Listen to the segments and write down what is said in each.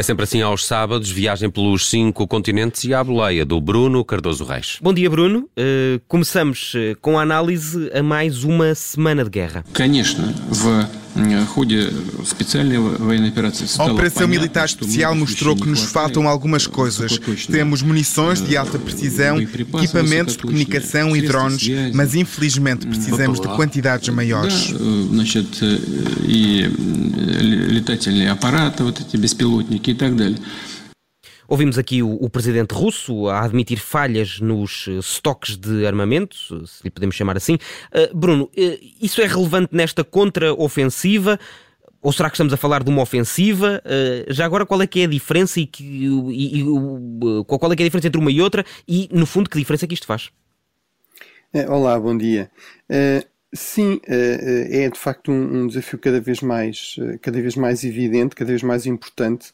É sempre assim aos sábados, viagem pelos cinco continentes e à boleia do Bruno Cardoso Reis. Bom dia, Bruno. Uh, começamos uh, com a análise a mais uma semana de guerra. Конечно, в a operação militar especial mostrou que nos faltam algumas coisas. Temos munições de alta precisão, equipamentos de comunicação e drones, mas infelizmente precisamos de quantidades maiores. E летательные аппараты, вот эти беспилотники и так далее. Ouvimos aqui o, o, presidente russo a admitir falhas nos uh, estoques de armamento, se lhe podemos chamar assim. Uh, Bruno, uh, isso é relevante nesta contra-ofensiva? Ou será que estamos a falar de uma ofensiva? já agora, qual é que é a diferença e, que, e, e qual é que é a diferença entre uma e outra? E, no fundo, que diferença é que isto faz? Olá, bom dia. Sim, é de facto um, desafio cada vez mais, cada vez mais evidente, cada vez mais importante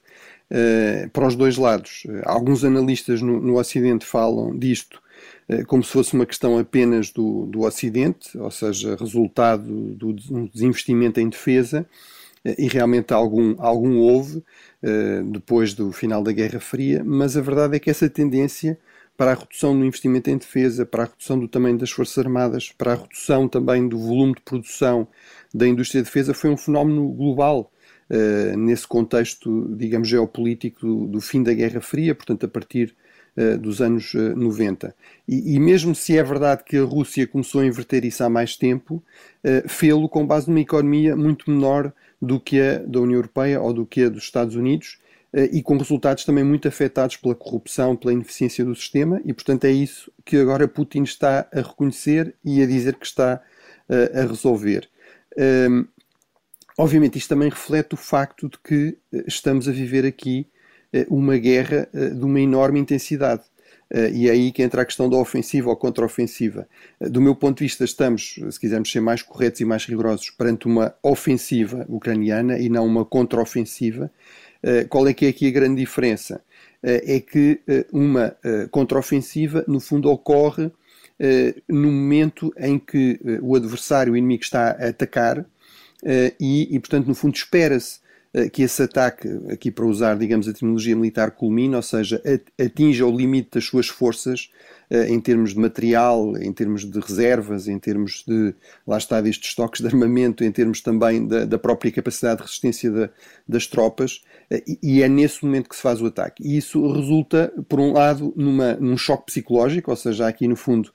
uh, para os dois lados. Alguns analistas no, no Ocidente falam disto uh, como se fosse uma questão apenas do, do Ocidente, ou seja, resultado do desinvestimento em defesa, e realmente algum, algum houve depois do final da Guerra Fria, mas a verdade é que essa tendência para a redução do investimento em defesa, para a redução do tamanho das Forças Armadas, para a redução também do volume de produção da indústria de defesa foi um fenómeno global nesse contexto, digamos, geopolítico do, do, fim da Guerra Fria, portanto, a partir uh, dos anos uh, eh, 90. E, e, mesmo se é verdade que a Rússia começou a inverter isso há mais tempo, uh, fê-lo com base numa economia muito menor do que a da União Europeia ou do que a dos Estados Unidos e com resultados também muito afetados pela corrupção, pela ineficiência do sistema, e portanto é isso que agora Putin está a reconhecer e a dizer que está a resolver. Obviamente, isto também reflete o facto de que eh, estamos a viver aqui eh, uma guerra eh, de uma enorme intensidade. E é aí que entra a questão da ofensiva ou contra-ofensiva. Do meu ponto de vista, estamos, se quisermos ser mais corretos e mais rigorosos, perante uma ofensiva ucraniana e não uma contra-ofensiva. Qual é que é aqui a grande diferença? É que uma contra-ofensiva, no fundo, ocorre no momento em que o adversário, o inimigo, está a atacar e, e, portanto, no fundo, espera-se eh, que esse ataque, aqui para usar, digamos, a terminologia militar, culmine, ou seja, atinja o limite das suas forças eh, em termos de material, em termos de reservas, em termos de, lá está, destes estoques de armamento, em termos também da, da própria capacidade de resistência da, das tropas, e, e, é nesse momento que se faz o ataque. E isso resulta, por um lado, numa, num choque psicológico, ou seja, aqui no fundo,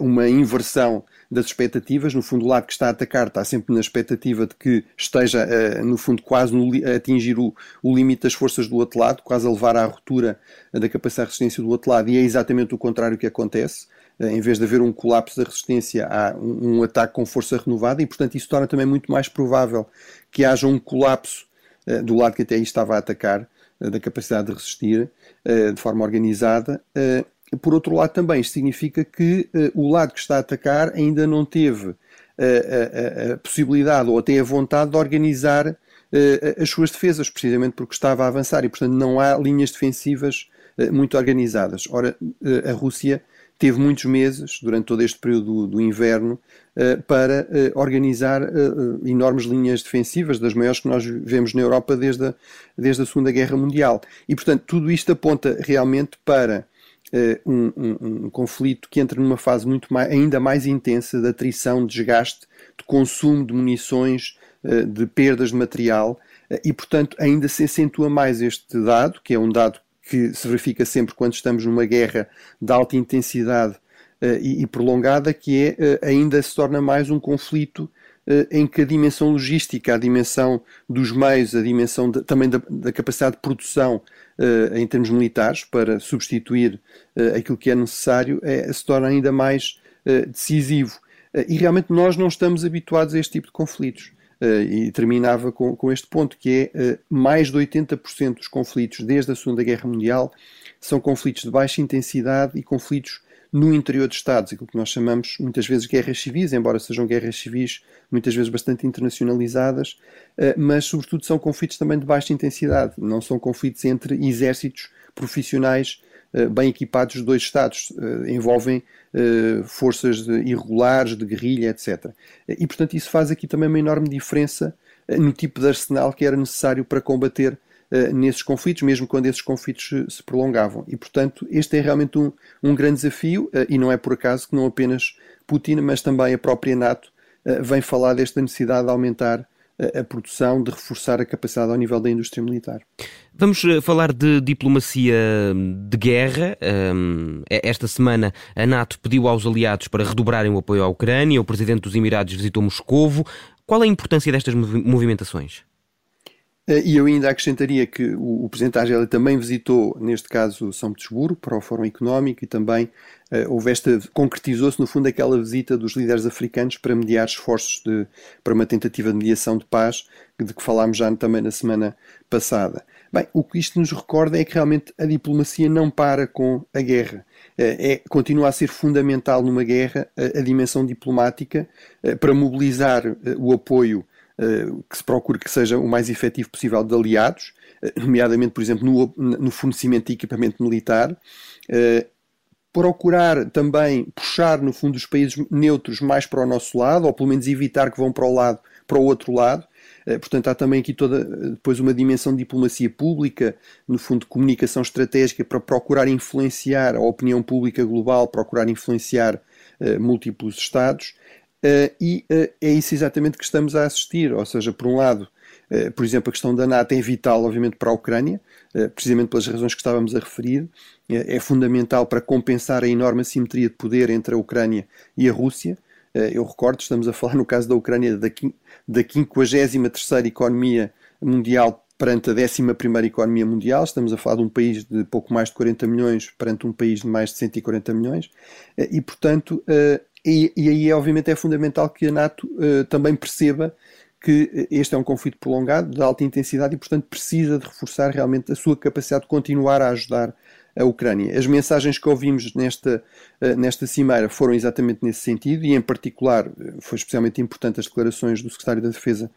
uma inversão das expectativas. No fundo, o lado que está a atacar está sempre na expectativa de que esteja, uh, no fundo, quase a atingir o, o, limite das forças do outro lado, quase a levar à ruptura da capacidade de resistência do outro lado, e é exatamente o contrário que acontece. Uh, em vez de haver um colapso da resistência, há um, um, ataque com força renovada, e portanto isso torna também muito mais provável que haja um colapso uh, do lado que até aí estava a atacar, da capacidade de resistir de forma organizada por outro lado, também significa que uh, o lado que está a atacar ainda não teve uh, a, a, possibilidade ou até a vontade de organizar uh, as suas defesas, precisamente porque estava a avançar e, portanto, não há linhas defensivas muito organizadas. Ora, a Rússia teve muitos meses, durante todo este período do, do inverno, para organizar enormes linhas defensivas, das maiores que nós vemos na Europa desde a, desde a Segunda Guerra Mundial. E, portanto, tudo isto aponta realmente para um, um, um, conflito que entra numa fase muito mais, ainda mais intensa de atrição, de desgaste, de consumo de munições, uh, de perdas de material uh, e, portanto, ainda se acentua mais este dado, que é um dado que se verifica sempre quando estamos numa guerra de alta intensidade e, prolongada, que é ainda se torna mais um conflito em que a dimensão logística, a dimensão dos meios, a dimensão de, também da, da, capacidade de produção em termos militares para substituir uh, aquilo que é necessário é, se torna ainda mais uh, decisivo. e realmente nós não estamos habituados a este tipo de conflitos. e terminava com, com, este ponto, que é mais de 80% dos conflitos desde a Segunda Guerra Mundial são conflitos de baixa intensidade e conflitos no interior de Estados, aquilo que nós chamamos muitas vezes guerras civis, embora sejam guerras civis muitas vezes bastante internacionalizadas, eh, mas sobretudo são conflitos também de baixa intensidade, não são conflitos entre exércitos profissionais eh, bem equipados de dois Estados, eh, envolvem forças irregulares, de guerrilha, etc. E portanto isso faz aqui também uma enorme diferença no tipo de arsenal que era necessário para combater uh, nesses conflitos, mesmo quando esses conflitos se, se, prolongavam. E, portanto, este é realmente um, um grande desafio, uh, e não é por acaso que não apenas Putin, mas também a própria NATO uh, vem falar desta necessidade de aumentar a produção, de reforçar a capacidade ao nível da indústria militar. Vamos falar de diplomacia de guerra. Esta semana a NATO pediu aos aliados para redobrarem o apoio à Ucrânia. O presidente dos Emirados visitou Moscovo. Qual a importância destas movimentações? Eh, e eu ainda acrescentaria que o, o Presidente Argélia também visitou, neste caso, São Petersburgo, para o Fórum Económico, e também uh, houve esta, concretizou-se, no fundo, aquela visita dos líderes africanos para mediar esforços de, para uma tentativa de mediação de paz, de que falámos já também na semana passada. Bem, o que isto nos recorda é que realmente a diplomacia não para com a guerra. Eh, é, continua a ser fundamental numa guerra a, a dimensão diplomática para mobilizar o apoio que se procure que seja o mais efetivo possível de aliados, eh, nomeadamente, por exemplo, no, no fornecimento de equipamento militar, eh, procurar também puxar, no fundo, os países neutros mais para o nosso lado, ou pelo menos evitar que vão para o lado, para o outro lado. Portanto, há também aqui toda depois uma dimensão de diplomacia pública, no fundo, de comunicação estratégica para procurar influenciar a opinião pública global, procurar influenciar uh, múltiplos Estados. Uh, e uh, é isso exatamente que estamos a assistir. Ou seja, por um lado, uh, por exemplo, a questão da NATO é vital, obviamente, para a Ucrânia, precisamente pelas razões que estávamos a referir. é fundamental para compensar a enorme assimetria de poder entre a Ucrânia e a Rússia. eu recordo, estamos a falar no caso da Ucrânia da, da 53 economia mundial perante a 11 economia mundial. Estamos a falar de um país de pouco mais de 40 milhões perante um país de mais de 140 milhões. E, portanto, e, e aí, obviamente, é fundamental que a NATO uh, também perceba que este é um conflito prolongado, de alta intensidade, e, portanto, precisa de reforçar realmente a sua capacidade de continuar a ajudar a Ucrânia. As mensagens que ouvimos nesta, eh, nesta cimeira foram exatamente nesse sentido e, em particular, eh, foi especialmente importante as declarações do secretário da Defesa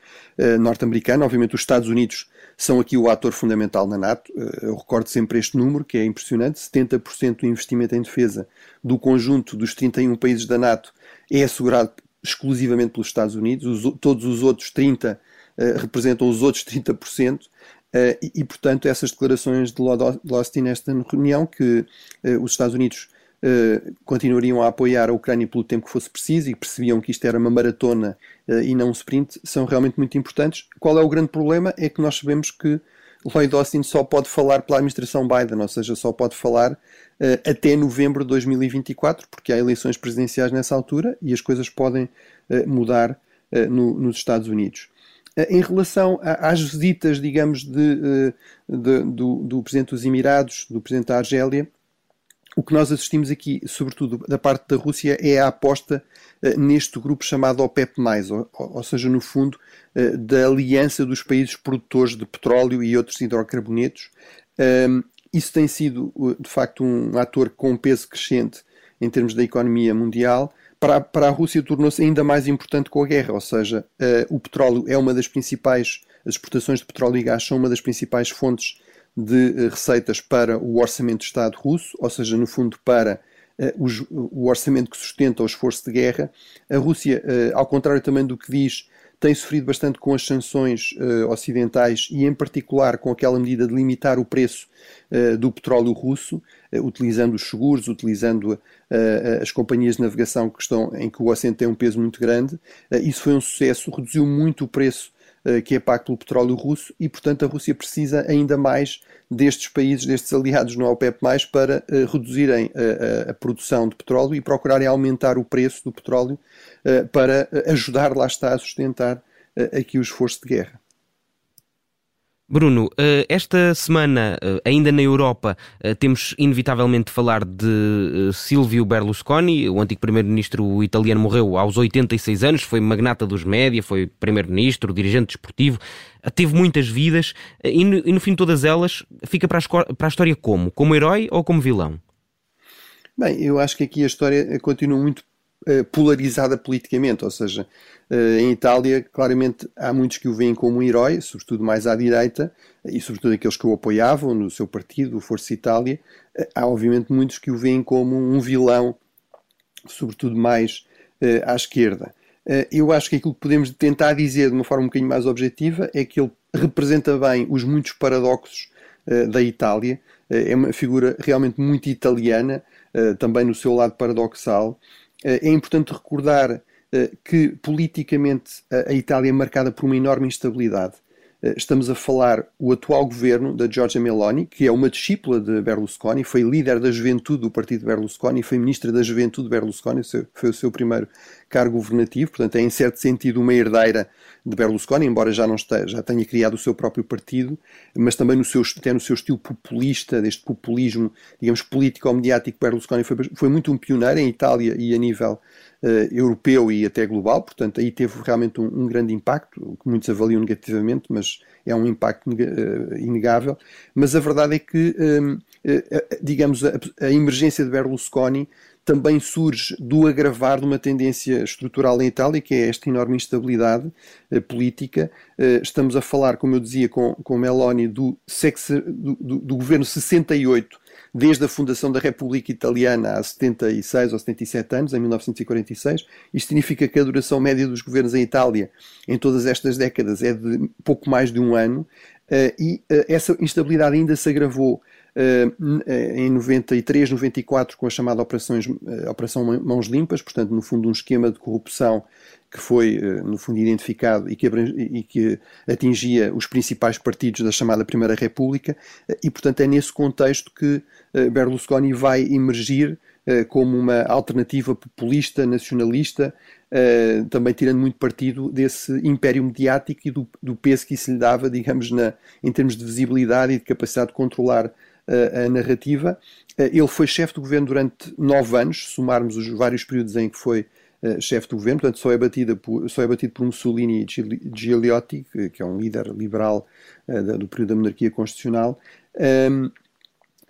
norte-americano. Obviamente, os Estados Unidos são aqui o ator fundamental na NATO. Eu recordo sempre este número, que é impressionante: 70% do investimento em defesa do conjunto dos 31 países da NATO é assegurado exclusivamente pelos Estados Unidos, os, todos os outros 30 uh, representam os outros 30%. Uh, e, e, portanto, essas declarações de Lord Austin nesta reunião, que uh, os Estados Unidos uh, continuariam a apoiar a Ucrânia pelo tempo que fosse preciso e percebiam que isto era uma maratona e não um sprint, são realmente muito importantes. Qual é o grande problema? É que nós sabemos que Lloyd Austin só pode falar pela administração Biden, ou seja, só pode falar uh, até novembro de 2024, porque há eleições presidenciais nessa altura e as coisas podem uh, mudar uh, no, nos Estados Unidos. Em relação às visitas, digamos, de, de, do, do Presidente dos Emirados, do Presidente da Argélia, o que nós assistimos aqui, sobretudo da parte da Rússia, é a aposta uh, neste grupo chamado OPEP+, ou, ou seja, no fundo, uh, da aliança dos países produtores de petróleo e outros hidrocarbonetos. Um, isso tem sido, de facto, um ator com peso crescente em termos da economia mundial. Para, para a Rússia tornou-se ainda mais importante com a guerra, ou seja, uh, o petróleo é uma das principais, as exportações de petróleo e gás são uma das principais fontes de eh, receitas para o orçamento de Estado russo, ou seja, no fundo para uh, o, orçamento que sustenta o esforço de guerra. A Rússia, uh, ao contrário também do que diz, tem sofrido bastante com as sanções ocidentais e, em particular, com aquela medida de limitar o preço do petróleo russo, utilizando os seguros, utilizando as companhias de navegação que estão, em que o Ocidente tem um peso muito grande. isso foi um sucesso, reduziu muito o preço eh, que é pago pelo petróleo russo e, portanto, a Rússia precisa ainda mais destes países, destes aliados no OPEP+, para uh, reduzirem uh, a produção de petróleo e procurarem aumentar o preço do petróleo uh, para ajudar, lá está, a sustentar aqui o esforço de guerra. Bruno, eh, esta semana, eh, ainda na Europa, eh, temos inevitavelmente de falar de Silvio Berlusconi, o antigo primeiro-ministro italiano morreu aos 86 anos, foi magnata dos média, foi primeiro-ministro, dirigente desportivo, teve muitas vidas e no, fim de todas elas fica para a história como? Como herói ou como vilão? Bem, eu acho que aqui a história continua muito polarizada politicamente, ou seja, eh, em Itália, claramente, há muitos que o veem como um herói, sobretudo mais à direita, e sobretudo aqueles que o apoiavam no seu partido, o Força Itália. Eh, há, obviamente, muitos que o veem como um vilão, sobretudo mais à esquerda. Eu acho que aquilo que podemos tentar dizer de uma forma um bocadinho mais objetiva é que ele representa bem os muitos paradoxos da Itália. é uma figura realmente muito italiana, também no seu lado paradoxal. É importante recordar que politicamente a Itália é marcada por uma enorme instabilidade. Eh, estamos a falar o atual governo da Giorgia Meloni, que é uma discípula de Berlusconi, foi líder da juventude do partido Berlusconi, foi ministra da juventude de Berlusconi, foi o seu primeiro cargo governativo, portanto é em certo sentido uma herdeira de Berlusconi, embora já não esteja, já tenha criado o seu próprio partido, mas também no seu, até no seu estilo populista, deste populismo, digamos, político-mediático, Berlusconi foi, foi muito um pioneiro em Itália e a nível uh, europeu e até global, portanto aí teve realmente um, um, grande impacto, que muitos avaliam negativamente, mas é um impacto uh, inegável. Mas a verdade é que, eh, digamos, a emergência de Berlusconi também surge do agravar de uma tendência estrutural em Itália, que é esta enorme instabilidade eh, política. Eh, estamos a falar, como eu dizia, com, com Meloni, do, sexo, do, do, do, governo 68, desde a fundação da República Italiana há 76 ou 77 anos, em 1946. Isto significa que a duração média dos governos em Itália em todas estas décadas é de pouco mais de um ano. Uh, e uh, essa instabilidade ainda se agravou em 93, 94, com a chamada Operações, uh, Operação Mãos Limpas, portanto, no fundo, um esquema de corrupção que foi, no fundo, identificado e que, e que, atingia os principais partidos da chamada Primeira República, e, portanto, é nesse contexto que Berlusconi vai emergir como uma alternativa populista, nacionalista, também tirando muito partido desse império mediático e do, do peso que isso lhe dava, digamos, na, em termos de visibilidade e de capacidade de controlar a narrativa. Eh, ele foi chefe do governo durante nove anos, somarmos os vários períodos em que foi eh, chefe do governo, portanto só é, batida por, só é batido por Mussolini e Gigliotti, que é um líder liberal eh, do período da monarquia constitucional.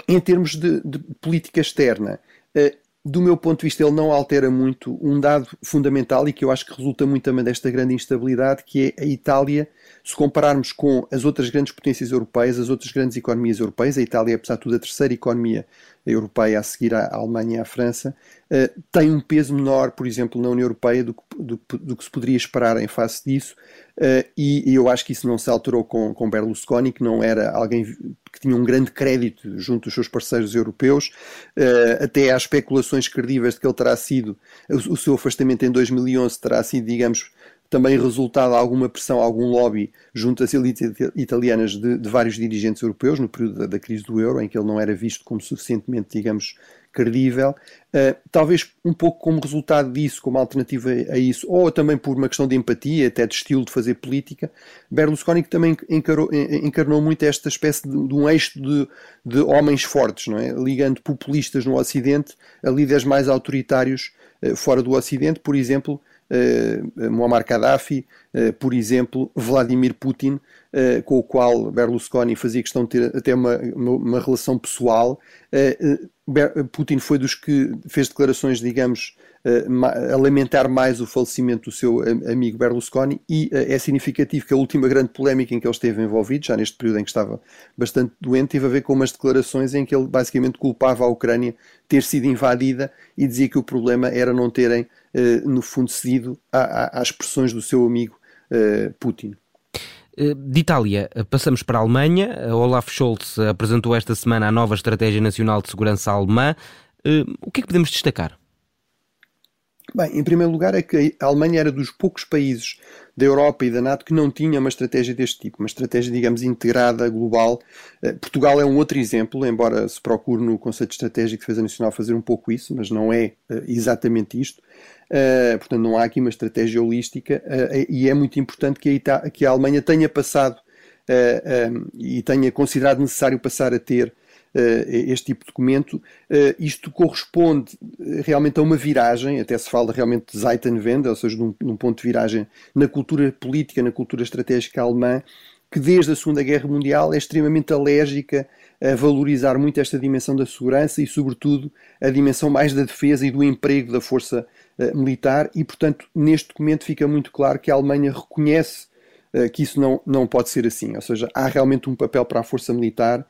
em termos de, de política externa, do meu ponto de vista, ele não altera muito um dado fundamental e que eu acho que resulta muito também desta grande instabilidade, que é a Itália, se compararmos com as outras grandes potências europeias, as outras grandes economias europeias, a Itália apesar de tudo, a terceira economia europeia a seguir à Alemanha e à França, uh, tem um peso menor, por exemplo, na União Europeia do que, do, do que se poderia esperar em face disso, uh, e, e, eu acho que isso não se alterou com, com Berlusconi, que não era alguém que tinha um grande crédito junto dos seus parceiros europeus, uh, até há especulações credíveis de que ele terá sido, o seu afastamento em 2011 terá sido, digamos, também resultado de alguma pressão, algum lobby junto às elites italianas de, de vários dirigentes europeus no período da, da, crise do euro, em que ele não era visto como suficientemente, digamos, credível. Uh, talvez um pouco como resultado disso, como alternativa a isso, ou também por uma questão de empatia, até de estilo de fazer política, Berlusconi também encarou, encarnou muito esta espécie de, de um eixo de, de, homens fortes, não é? ligando populistas no Ocidente a líderes mais autoritários uh, fora do Ocidente, por exemplo, Muammar Gaddafi, uh, por exemplo, Vladimir Putin, uh, com o qual Berlusconi fazia questão de ter até uma, uma, relação pessoal. Putin foi dos que fez declarações, digamos, a lamentar mais o falecimento do seu amigo Berlusconi e é significativo que a última grande polémica em que ele esteve envolvido, já neste período em que estava bastante doente, teve a ver com umas declarações em que ele basicamente culpava a Ucrânia ter sido invadida e dizia que o problema era não terem eh, no fundo, cedido às pressões do seu amigo eh, Putin. Eh, de Itália, passamos para a Alemanha. Olaf Scholz apresentou esta semana a nova Estratégia Nacional de Segurança Alemã. O que é que podemos destacar? Bem, em primeiro lugar é que a Alemanha era dos poucos países da Europa e da NATO que não tinha uma estratégia deste tipo, uma estratégia, digamos, integrada, global. Eh, Portugal é um outro exemplo, embora se procure no conceito estratégico de defesa nacional fazer um pouco isso, mas não é eh, exatamente isto. Uh, portanto, não há aqui uma estratégia holística e é muito importante que a, Alemanha tenha passado e tenha considerado necessário passar a ter este tipo de documento. isto corresponde realmente a uma viragem, até se fala realmente de Zeitenwende, ou seja, de um, de um ponto de viragem na cultura política, na cultura estratégica alemã, que desde a Segunda Guerra Mundial é extremamente alérgica a valorizar muito esta dimensão da segurança e, sobretudo, a dimensão mais da defesa e do emprego da força uh, militar. E, portanto, neste documento fica muito claro que a Alemanha reconhece que isso não, não pode ser assim. Ou seja, há realmente um papel para a força militar.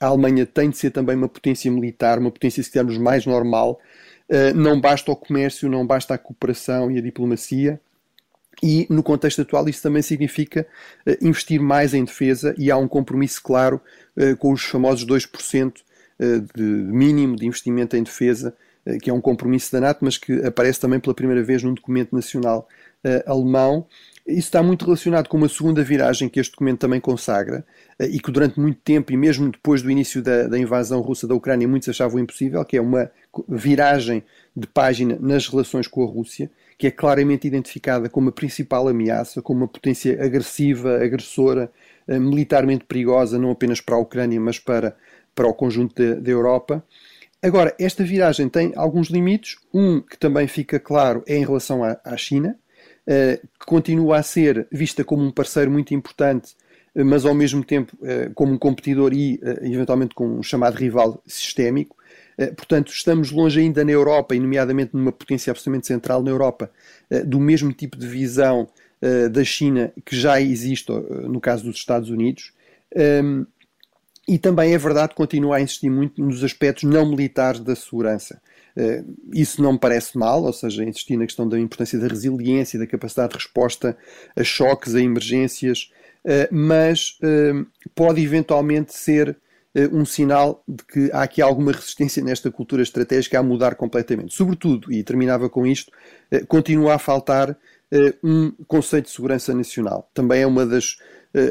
A Alemanha tem de ser também uma potência militar, uma potência, se quisermos, mais normal. Uh, não basta o comércio, não basta a cooperação e a diplomacia E no contexto atual, isso também significa uh, investir mais em defesa e há um compromisso claro uh, com os famosos 2% uh, de mínimo de investimento em defesa, que é um compromisso da NATO, mas que aparece também pela primeira vez num documento nacional alemão. Isso está muito relacionado com uma segunda viragem que este documento também consagra e que durante muito tempo, e mesmo depois do início da, da invasão russa da Ucrânia, muitos achavam impossível, que é uma viragem de página nas relações com a Rússia que é claramente identificada como a principal ameaça, como uma potência agressiva, agressora, eh, militarmente perigosa, não apenas para a Ucrânia, mas para, para o conjunto da Europa. Agora, esta viragem tem alguns limites. Um que também fica claro é em relação à, à China, eh, que continua a ser vista como um parceiro muito importante, eh, mas ao mesmo tempo como um competidor e eventualmente como um chamado rival sistémico. Eh, portanto, estamos longe ainda na Europa, e nomeadamente numa potência absolutamente central na Europa, eh, do mesmo tipo de visão eh, da China que já existe no caso dos Estados Unidos. E também é verdade continua a insistir muito nos aspectos não militares da segurança. Isso não me parece mal, ou seja, insistir na questão da importância da resiliência, da capacidade de resposta a choques, a emergências, mas pode eventualmente ser eh, um sinal de que há aqui alguma resistência nesta cultura estratégica a mudar completamente. Sobretudo, e terminava com isto, eh, continua a faltar eh, um conceito de segurança nacional. Também é uma das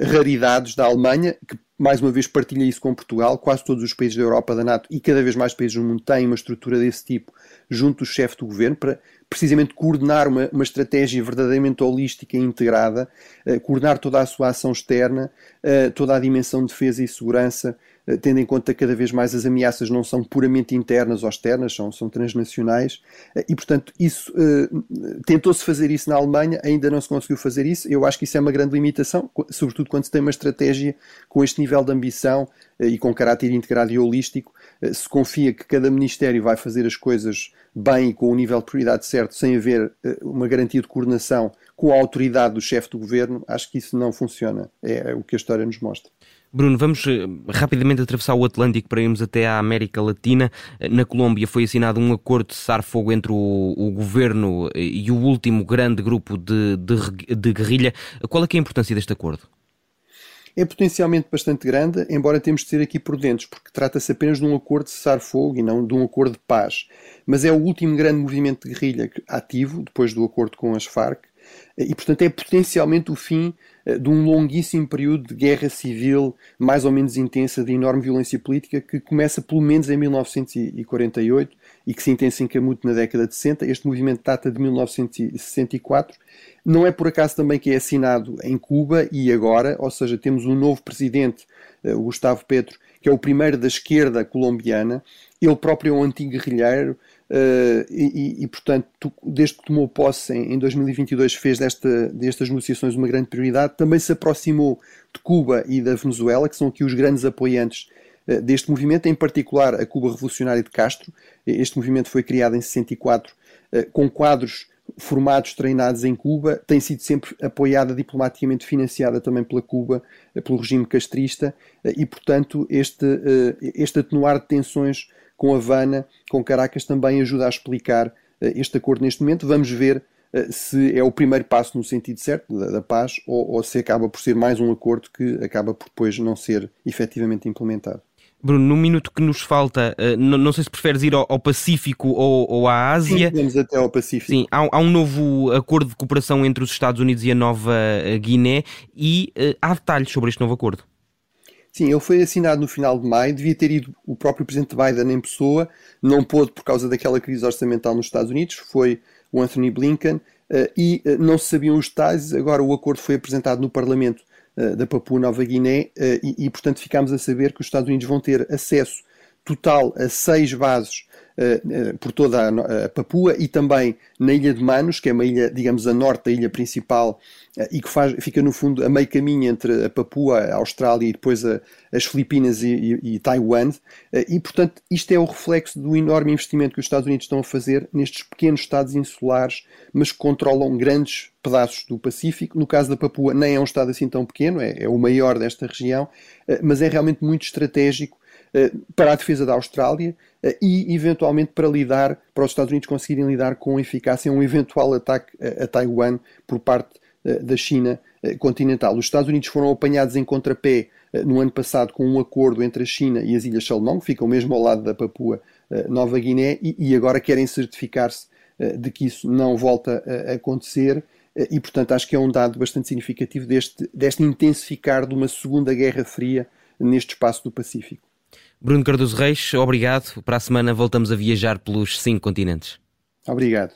raridades da Alemanha, que mais uma vez partilha isso com Portugal. Quase todos os países da Europa, da NATO e cada vez mais países do mundo têm uma estrutura desse tipo junto do chefe do governo para precisamente coordenar uma, uma estratégia verdadeiramente holística e integrada, coordenar toda a sua ação externa, toda a dimensão de defesa e segurança eh, tendo em conta que cada vez mais as ameaças não são puramente internas ou externas, são, são transnacionais, eh, e portanto isso uh, tentou-se fazer isso na Alemanha, ainda não se conseguiu fazer isso. Eu acho que isso é uma grande limitação, sobretudo quando se tem uma estratégia com este nível de ambição e com caráter integrado e holístico, se confia que cada ministério vai fazer as coisas bem e com o nível de prioridade certo, sem haver uma garantia de coordenação com a autoridade do chefe do governo, acho que isso não funciona. É, é o que a história nos mostra. Bruno, vamos eh, rapidamente atravessar o Atlântico para irmos até à América Latina. Eh, na Colômbia foi assinado um acordo de cessar-fogo entre o, o, governo eh, e o último grande grupo de, de, de guerrilha. Qual é, é a importância deste acordo? é potencialmente bastante grande, embora temos de ser aqui prudentes, porque trata-se apenas de um acordo de cessar-fogo e não de um acordo de paz. Mas é o último grande movimento de guerrilha ativo, depois do acordo com as Farc, e, portanto, é potencialmente o fim eh, de um longuíssimo período de guerra civil, mais ou menos intensa, de enorme violência política, que começa pelo menos em 1948 e que se intensifica muito na década de 60. Este movimento data de 1964. Não é por acaso também que é assinado em Cuba e agora, ou seja, temos um novo presidente, eh, Gustavo Petro, que é o primeiro da esquerda colombiana. Ele próprio é um antigo guerrilheiro, Uh, e, e, portanto, desde que tomou posse em, em 2022, fez desta, destas negociações uma grande prioridade. Também se aproximou de Cuba e da Venezuela, que são aqui os grandes apoiantes uh, deste movimento, em particular a Cuba Revolucionária de Castro. Este movimento foi criado em 64 uh, com quadros formados, treinados em Cuba, tem sido sempre apoiada diplomaticamente, financiada também pela Cuba, pelo regime castrista, e portanto este, este atenuar de tensões com Havana, com Caracas, também ajuda a explicar eh, este acordo neste momento. Vamos ver eh, se é o primeiro passo no sentido certo da, da paz ou, ou, se acaba por ser mais um acordo que acaba por depois não ser efetivamente implementado. Bruno, no minuto que nos falta, uh, não, não, sei se preferes ir ao, ao Pacífico ou, ou, à Ásia. Sim, vamos até ao Pacífico. Sim, há, há, um novo acordo de cooperação entre os Estados Unidos e a Nova Guiné e há detalhes sobre este novo acordo. Sim, ele foi assinado no final de maio, devia ter ido o próprio presidente Biden em pessoa, não pôde por causa daquela crise orçamental nos Estados Unidos, foi o Anthony Blinken, uh, e uh, não se sabiam os detalhes, agora o acordo foi apresentado no Parlamento uh, da Papua Nova Guiné e, e, portanto, ficámos a saber que os Estados Unidos vão ter acesso total a seis uh, por toda a, a, Papua e também na Ilha de Manos, que é uma ilha, digamos, a norte da ilha principal e que faz, fica no fundo a meio caminho entre a Papua, a Austrália e depois a, as Filipinas e, e, e Taiwan. e, portanto, isto é o reflexo do enorme investimento que os Estados Unidos estão a fazer nestes pequenos estados insulares, mas que controlam grandes pedaços do Pacífico. No caso da Papua, nem é um estado assim tão pequeno, é, é o maior desta região, mas é realmente muito estratégico para a defesa da Austrália e, eventualmente, para lidar, para os Estados Unidos conseguirem lidar com eficácia um eventual ataque a Taiwan por parte da China continental. Os Estados Unidos foram apanhados em contrapé no ano passado com um acordo entre a China e as Ilhas Salomão, que ficam mesmo ao lado da Papua Nova Guiné, e agora querem certificar-se de que isso não volta a acontecer e, portanto, acho que é um dado bastante significativo deste, deste intensificar de uma segunda Guerra Fria neste espaço do Pacífico. Bruno Cardoso Reis, obrigado. Para a semana voltamos a viajar pelos cinco continentes. Obrigado.